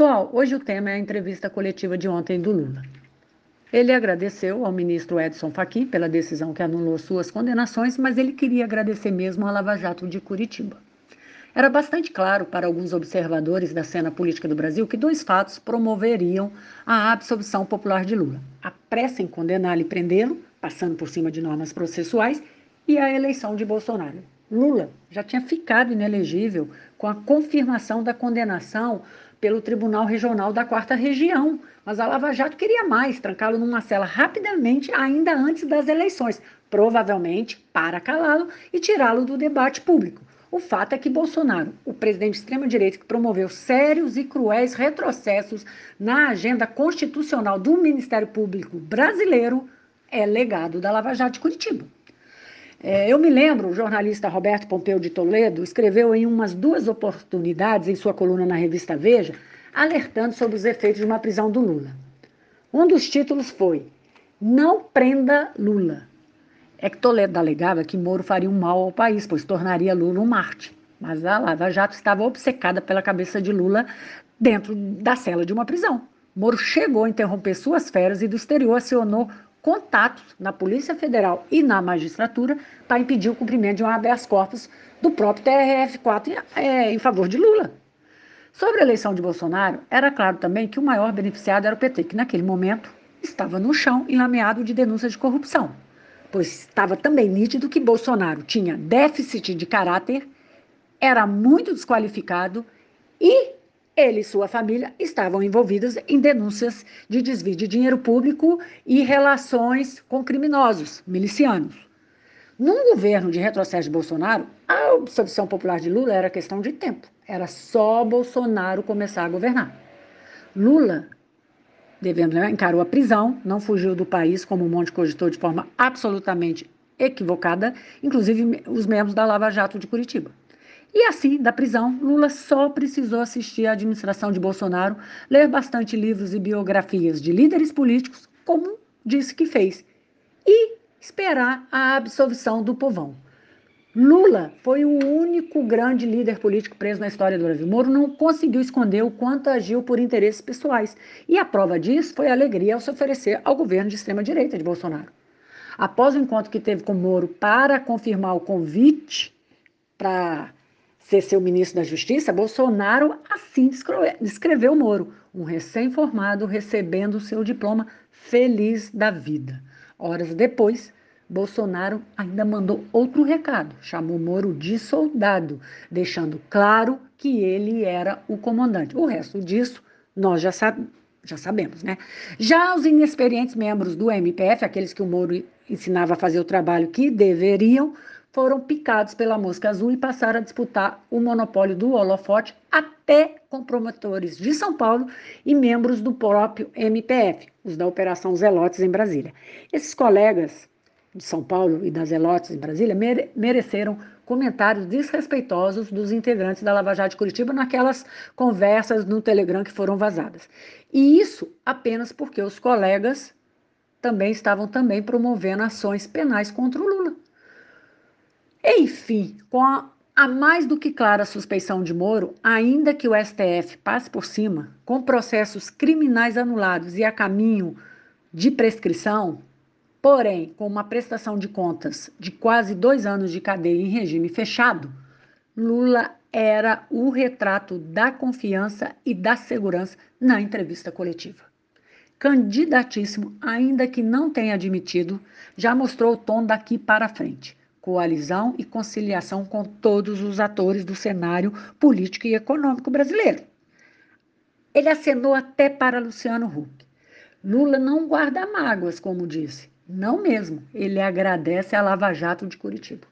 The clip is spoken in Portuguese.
Pessoal, hoje o tema é a entrevista coletiva de ontem do Lula. Ele agradeceu ao ministro Edson Fachin pela decisão que anulou suas condenações, mas ele queria agradecer mesmo à Lava Jato de Curitiba. Era bastante claro para alguns observadores da cena política do Brasil que dois fatos promoveriam a absolvição popular de Lula: a pressa em condená-lo e prendê-lo, passando por cima de normas processuais, e a eleição de Bolsonaro. Lula já tinha ficado inelegível com a confirmação da condenação pelo Tribunal Regional da Quarta Região, mas a Lava Jato queria mais, trancá-lo numa cela rapidamente, ainda antes das eleições, provavelmente para calá-lo e tirá-lo do debate público. O fato é que Bolsonaro, o presidente de extrema-direita que promoveu sérios e cruéis retrocessos na agenda constitucional do Ministério Público brasileiro, é legado da Lava Jato de Curitiba. É, eu me lembro, o jornalista Roberto Pompeu de Toledo escreveu em umas duas oportunidades em sua coluna na revista Veja, alertando sobre os efeitos de uma prisão do Lula. Um dos títulos foi Não prenda Lula. É que Toledo alegava que Moro faria um mal ao país, pois tornaria Lula um Marte. Mas a Lava Jato estava obcecada pela cabeça de Lula dentro da cela de uma prisão. Moro chegou a interromper suas férias e do exterior acionou contatos na Polícia Federal e na magistratura para impedir o cumprimento de um habeas corpus do próprio TRF4 é, em favor de Lula. Sobre a eleição de Bolsonaro, era claro também que o maior beneficiado era o PT, que naquele momento estava no chão, enlameado de denúncias de corrupção pois estava também nítido que Bolsonaro tinha déficit de caráter, era muito desqualificado e ele e sua família estavam envolvidos em denúncias de desvio de dinheiro público e relações com criminosos, milicianos. Num governo de retrocesso de Bolsonaro, a obstrução popular de Lula era questão de tempo. Era só Bolsonaro começar a governar. Lula devendo, né, encarou a prisão, não fugiu do país, como um monte cogitou de forma absolutamente equivocada, inclusive os membros da Lava Jato de Curitiba. E assim, da prisão, Lula só precisou assistir à administração de Bolsonaro, ler bastante livros e biografias de líderes políticos, como disse que fez, e esperar a absolvição do povão. Lula foi o único grande líder político preso na história do Brasil. Moro não conseguiu esconder o quanto agiu por interesses pessoais. E a prova disso foi a alegria ao se oferecer ao governo de extrema-direita de Bolsonaro. Após o encontro que teve com Moro para confirmar o convite para ser seu ministro da Justiça, Bolsonaro assim descreveu Moro, um recém-formado recebendo seu diploma feliz da vida. Horas depois, Bolsonaro ainda mandou outro recado, chamou Moro de soldado, deixando claro que ele era o comandante. O resto disso nós já, sab já sabemos, né? Já os inexperientes membros do MPF, aqueles que o Moro ensinava a fazer o trabalho que deveriam, foram picados pela mosca azul e passaram a disputar o monopólio do holofote até com promotores de São Paulo e membros do próprio MPF, os da Operação Zelotes em Brasília. Esses colegas de São Paulo e das Zelotes em Brasília mere mereceram comentários desrespeitosos dos integrantes da Lava Jato de Curitiba naquelas conversas no Telegram que foram vazadas. E isso apenas porque os colegas também estavam também promovendo ações penais contra o Lula. Enfim, com a, a mais do que clara suspeição de Moro, ainda que o STF passe por cima, com processos criminais anulados e a caminho de prescrição, Porém, com uma prestação de contas de quase dois anos de cadeia em regime fechado, Lula era o retrato da confiança e da segurança na entrevista coletiva. Candidatíssimo, ainda que não tenha admitido, já mostrou o tom daqui para frente. Coalizão e conciliação com todos os atores do cenário político e econômico brasileiro. Ele acenou até para Luciano Huck. Lula não guarda mágoas, como disse, não mesmo. Ele agradece a Lava Jato de Curitiba.